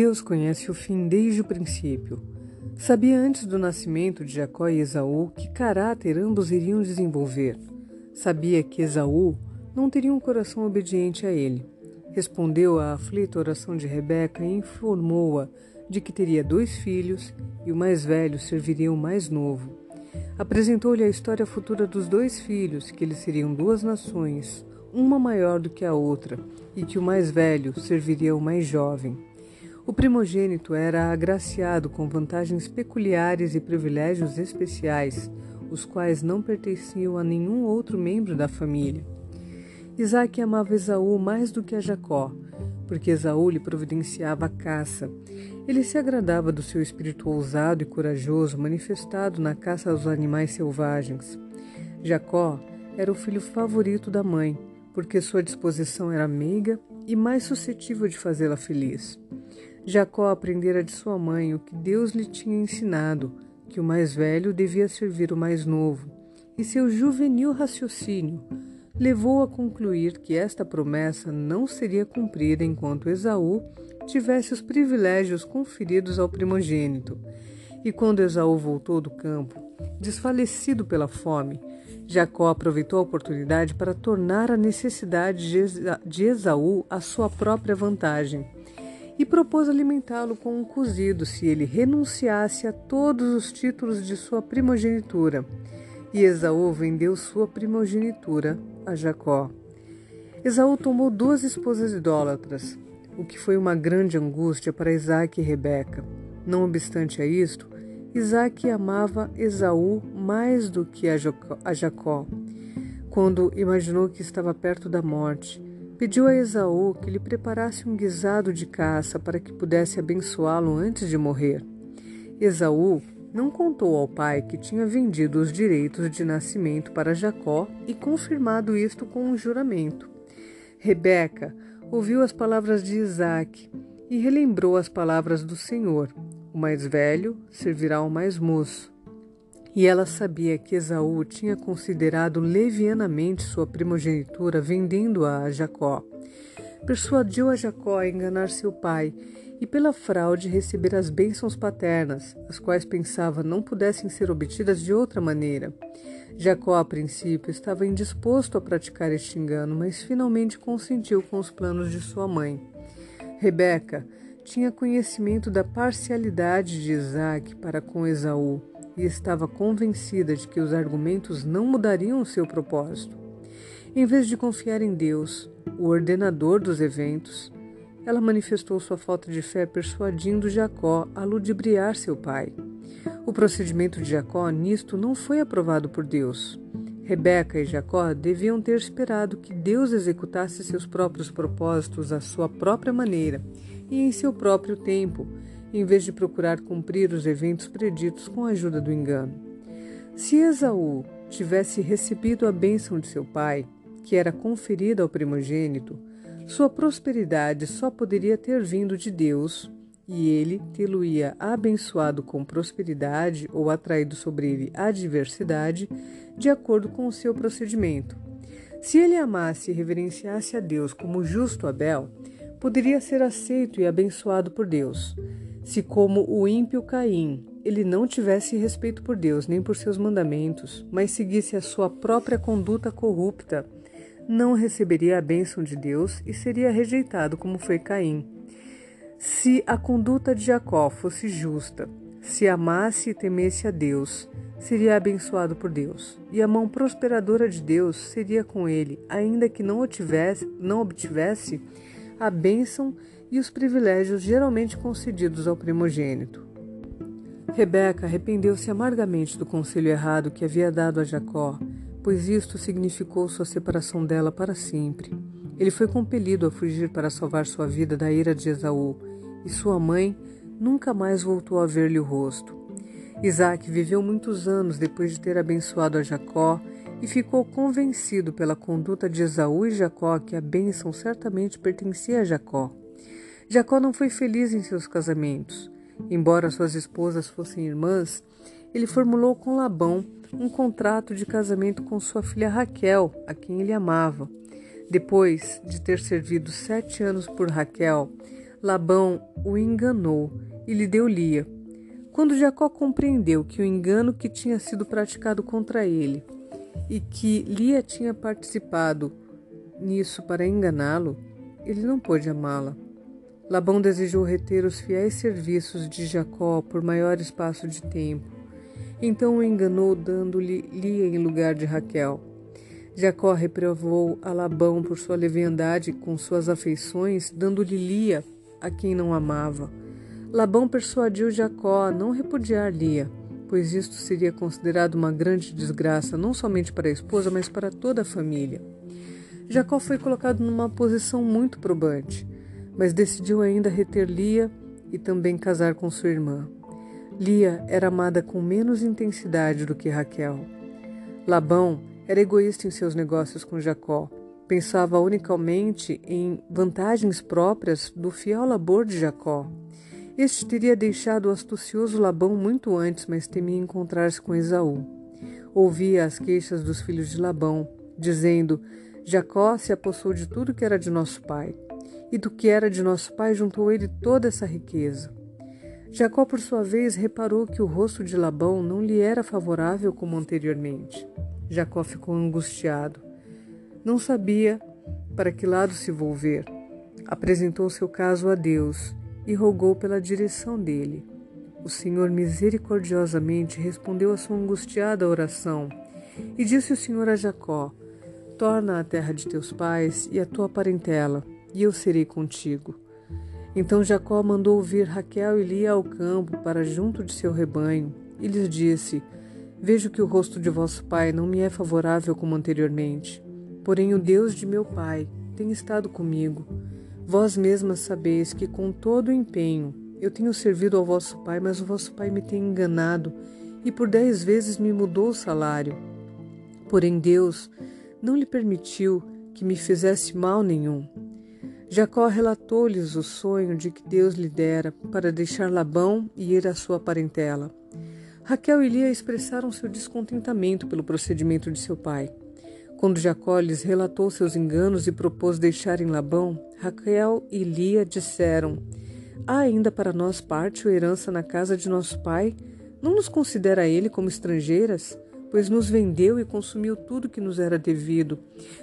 Deus conhece o fim desde o princípio. Sabia antes do nascimento de Jacó e Esaú que caráter ambos iriam desenvolver. Sabia que Esaú não teria um coração obediente a ele. Respondeu à aflita oração de Rebeca e informou-a de que teria dois filhos e o mais velho serviria o mais novo. Apresentou-lhe a história futura dos dois filhos, que eles seriam duas nações, uma maior do que a outra, e que o mais velho serviria o mais jovem. O primogênito era agraciado com vantagens peculiares e privilégios especiais, os quais não pertenciam a nenhum outro membro da família. Isaac amava Esaú mais do que a Jacó, porque Esaú lhe providenciava a caça. Ele se agradava do seu espírito ousado e corajoso manifestado na caça aos animais selvagens. Jacó era o filho favorito da mãe, porque sua disposição era meiga e mais suscetível de fazê-la feliz. Jacó aprendera de sua mãe o que Deus lhe tinha ensinado, que o mais velho devia servir o mais novo, e seu juvenil raciocínio levou a concluir que esta promessa não seria cumprida enquanto Esaú tivesse os privilégios conferidos ao primogênito. E quando Esaú voltou do campo, desfalecido pela fome, Jacó aproveitou a oportunidade para tornar a necessidade de Esaú a sua própria vantagem e propôs alimentá-lo com um cozido se ele renunciasse a todos os títulos de sua primogenitura. E Esaú vendeu sua primogenitura a Jacó. Esaú tomou duas esposas idólatras, o que foi uma grande angústia para Isaac e Rebeca. Não obstante a isto, Isaac amava Esaú mais do que a Jacó. Quando imaginou que estava perto da morte, Pediu a Esaú que lhe preparasse um guisado de caça para que pudesse abençoá-lo antes de morrer. Esaú não contou ao pai que tinha vendido os direitos de nascimento para Jacó e confirmado isto com um juramento. Rebeca ouviu as palavras de Isaac e relembrou as palavras do Senhor: O mais velho servirá ao mais moço. E ela sabia que Esaú tinha considerado levianamente sua primogenitura, vendendo-a a Jacó. Persuadiu a Jacó a enganar seu pai e, pela fraude, receber as bênçãos paternas, as quais pensava não pudessem ser obtidas de outra maneira. Jacó, a princípio, estava indisposto a praticar este engano, mas finalmente consentiu com os planos de sua mãe. Rebeca tinha conhecimento da parcialidade de Isaac para com Esaú e estava convencida de que os argumentos não mudariam o seu propósito. Em vez de confiar em Deus, o ordenador dos eventos, ela manifestou sua falta de fé persuadindo Jacó a ludibriar seu pai. O procedimento de Jacó nisto não foi aprovado por Deus. Rebeca e Jacó deviam ter esperado que Deus executasse seus próprios propósitos à sua própria maneira e em seu próprio tempo, em vez de procurar cumprir os eventos preditos com a ajuda do engano. Se Esaú tivesse recebido a bênção de seu pai, que era conferida ao primogênito, sua prosperidade só poderia ter vindo de Deus, e ele tê-lo-ia abençoado com prosperidade ou atraído sobre ele adversidade, de acordo com o seu procedimento. Se ele amasse e reverenciasse a Deus como justo Abel, poderia ser aceito e abençoado por Deus. Se, como o ímpio Caim, ele não tivesse respeito por Deus nem por seus mandamentos, mas seguisse a sua própria conduta corrupta, não receberia a bênção de Deus e seria rejeitado como foi Caim. Se a conduta de Jacó fosse justa, se amasse e temesse a Deus, seria abençoado por Deus, e a mão prosperadora de Deus seria com ele, ainda que não, tivesse, não obtivesse a bênção e os privilégios geralmente concedidos ao primogênito. Rebeca arrependeu-se amargamente do conselho errado que havia dado a Jacó, pois isto significou sua separação dela para sempre. Ele foi compelido a fugir para salvar sua vida da ira de Esaú, e sua mãe nunca mais voltou a ver-lhe o rosto. Isaac viveu muitos anos depois de ter abençoado a Jacó e ficou convencido pela conduta de Esaú e Jacó que a bênção certamente pertencia a Jacó. Jacó não foi feliz em seus casamentos. Embora suas esposas fossem irmãs, ele formulou com Labão um contrato de casamento com sua filha Raquel, a quem ele amava. Depois de ter servido sete anos por Raquel, Labão o enganou e lhe deu Lia. Quando Jacó compreendeu que o engano que tinha sido praticado contra ele e que Lia tinha participado nisso para enganá-lo, ele não pôde amá-la. Labão desejou reter os fiéis serviços de Jacó por maior espaço de tempo. Então o enganou, dando-lhe Lia em lugar de Raquel. Jacó reprovou a Labão por sua leviandade com suas afeições, dando-lhe Lia a quem não amava. Labão persuadiu Jacó a não repudiar Lia, pois isto seria considerado uma grande desgraça não somente para a esposa, mas para toda a família. Jacó foi colocado numa posição muito probante mas decidiu ainda reter Lia e também casar com sua irmã. Lia era amada com menos intensidade do que Raquel. Labão era egoísta em seus negócios com Jacó. Pensava unicamente em vantagens próprias do fiel labor de Jacó. Este teria deixado o astucioso Labão muito antes, mas temia encontrar-se com Esaú. Ouvia as queixas dos filhos de Labão, dizendo: Jacó se apossou de tudo que era de nosso pai e do que era de nosso pai juntou ele toda essa riqueza. Jacó, por sua vez, reparou que o rosto de Labão não lhe era favorável como anteriormente. Jacó ficou angustiado. Não sabia para que lado se volver. Apresentou seu caso a Deus e rogou pela direção dele. O Senhor misericordiosamente respondeu a sua angustiada oração. E disse o Senhor a Jacó: Torna a terra de teus pais e a tua parentela e eu serei contigo. Então Jacó mandou vir Raquel e Lia ao campo para junto de seu rebanho e lhes disse: Vejo que o rosto de vosso pai não me é favorável como anteriormente. Porém, o Deus de meu pai tem estado comigo. Vós mesmas sabeis que com todo o empenho eu tenho servido ao vosso pai, mas o vosso pai me tem enganado e por dez vezes me mudou o salário. Porém, Deus não lhe permitiu que me fizesse mal nenhum. Jacó relatou-lhes o sonho de que Deus lhe dera para deixar Labão e ir à sua parentela. Raquel e Lia expressaram seu descontentamento pelo procedimento de seu pai. Quando Jacó lhes relatou seus enganos e propôs deixarem Labão, Raquel e Lia disseram: Há ainda para nós parte ou herança na casa de nosso pai? Não nos considera ele como estrangeiras? Pois nos vendeu e consumiu tudo que nos era devido,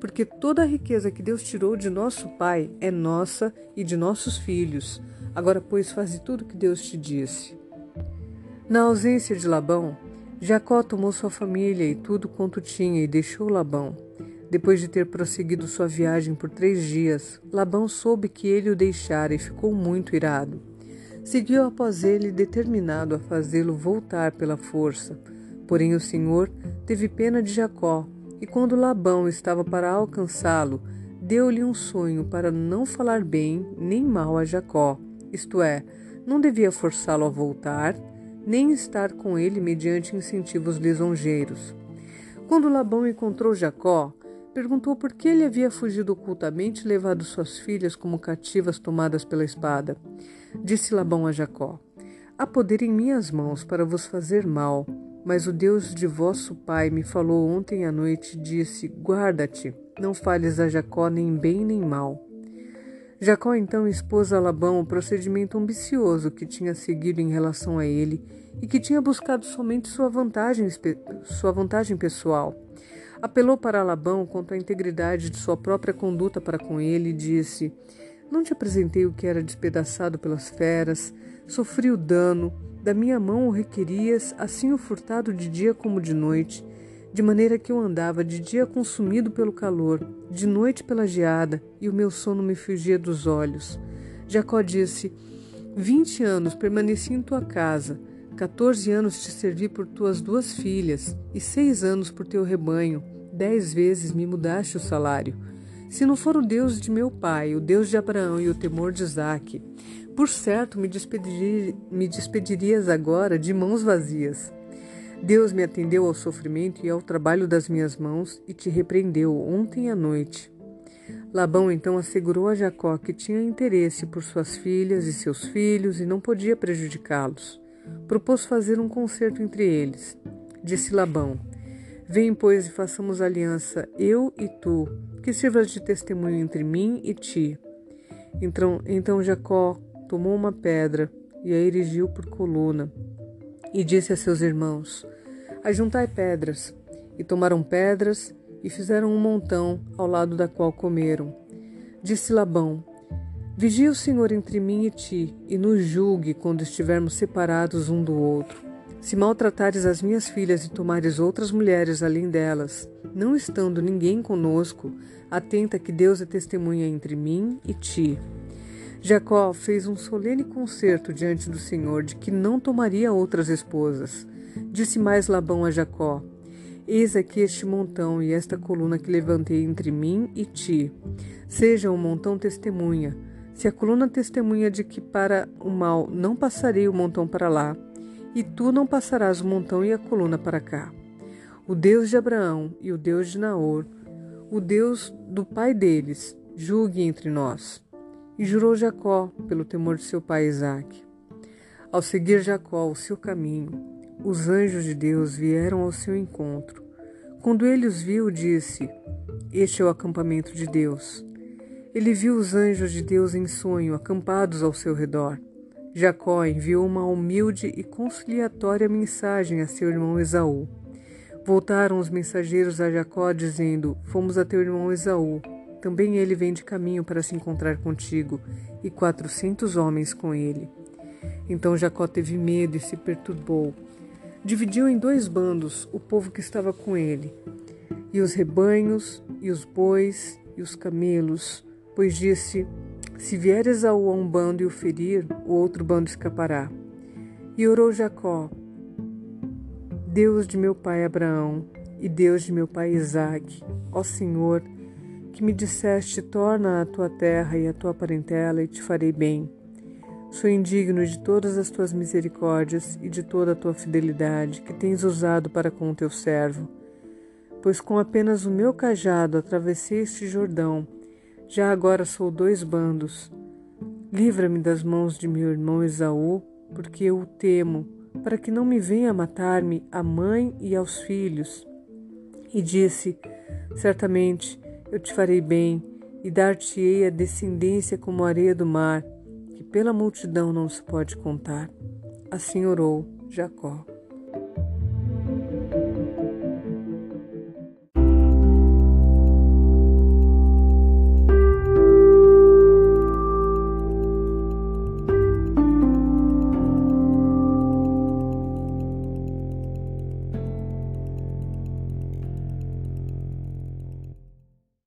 porque toda a riqueza que Deus tirou de nosso pai é nossa e de nossos filhos. Agora, pois, faze tudo o que Deus te disse. Na ausência de Labão, Jacó tomou sua família e tudo quanto tinha e deixou Labão. Depois de ter prosseguido sua viagem por três dias, Labão soube que ele o deixara e ficou muito irado. Seguiu após ele, determinado a fazê-lo voltar pela força Porém o Senhor teve pena de Jacó, e quando Labão estava para alcançá-lo, deu-lhe um sonho para não falar bem nem mal a Jacó, isto é, não devia forçá-lo a voltar, nem estar com ele mediante incentivos lisonjeiros. Quando Labão encontrou Jacó, perguntou por que ele havia fugido ocultamente e levado suas filhas como cativas tomadas pela espada. Disse Labão a Jacó: Há poder em minhas mãos para vos fazer mal, mas o Deus de vosso pai me falou ontem à noite e disse: Guarda-te, não fales a Jacó nem bem nem mal. Jacó então expôs a Labão o procedimento ambicioso que tinha seguido em relação a ele e que tinha buscado somente sua vantagem, sua vantagem pessoal. Apelou para Labão quanto à integridade de sua própria conduta para com ele e disse: Não te apresentei o que era despedaçado pelas feras, sofri o dano, da minha mão o requerias, assim o furtado de dia como de noite, de maneira que eu andava de dia consumido pelo calor, de noite pela geada, e o meu sono me fugia dos olhos. Jacó disse: Vinte anos permaneci em tua casa, quatorze anos te servi por tuas duas filhas, e seis anos por teu rebanho, dez vezes me mudaste o salário. Se não for o Deus de meu pai, o Deus de Abraão e o temor de Isaque, por certo, me, despedir, me despedirias agora de mãos vazias. Deus me atendeu ao sofrimento e ao trabalho das minhas mãos e te repreendeu ontem à noite. Labão então assegurou a Jacó que tinha interesse por suas filhas e seus filhos e não podia prejudicá-los. Propôs fazer um concerto entre eles. Disse Labão: Vem, pois, e façamos aliança, eu e tu, que sirvas de testemunho entre mim e ti. Então, então Jacó tomou uma pedra e a erigiu por coluna, e disse a seus irmãos: Ajuntai pedras. E tomaram pedras e fizeram um montão ao lado da qual comeram. Disse Labão: Vigia o Senhor entre mim e ti, e nos julgue quando estivermos separados um do outro. Se maltratares as minhas filhas e tomares outras mulheres além delas, não estando ninguém conosco, atenta que Deus é testemunha entre mim e ti. Jacó fez um solene concerto diante do Senhor de que não tomaria outras esposas. Disse mais Labão a Jacó: Eis aqui este montão e esta coluna que levantei entre mim e ti. Seja o montão testemunha. Se a coluna testemunha de que para o mal não passarei o montão para lá, e tu não passarás o montão e a coluna para cá. O Deus de Abraão e o Deus de Naor, o Deus do pai deles, julgue entre nós. E jurou Jacó pelo temor de seu pai Isaque. Ao seguir Jacó o seu caminho, os anjos de Deus vieram ao seu encontro. Quando ele os viu, disse: Este é o acampamento de Deus. Ele viu os anjos de Deus em sonho, acampados ao seu redor. Jacó enviou uma humilde e conciliatória mensagem a seu irmão Esaú. Voltaram os mensageiros a Jacó, dizendo: Fomos a teu irmão Esaú. Também ele vem de caminho para se encontrar contigo, e quatrocentos homens com ele. Então Jacó teve medo e se perturbou. Dividiu em dois bandos o povo que estava com ele, e os rebanhos, e os bois, e os camelos, pois disse: Se vier Esaú a um bando e o ferir, o outro bando escapará. E orou Jacó: Deus de meu pai Abraão e Deus de meu pai Isaque, ó Senhor, que me disseste: torna a tua terra e a tua parentela e te farei bem. Sou indigno de todas as tuas misericórdias e de toda a tua fidelidade que tens usado para com o teu servo. Pois com apenas o meu cajado atravessei este Jordão já agora sou dois bandos. Livra-me das mãos de meu irmão Esaú, porque eu o temo, para que não me venha matar-me a mãe e aos filhos. E disse: Certamente eu te farei bem, e dar-te-ei a descendência como a areia do mar, que pela multidão não se pode contar. Assim orou Jacó.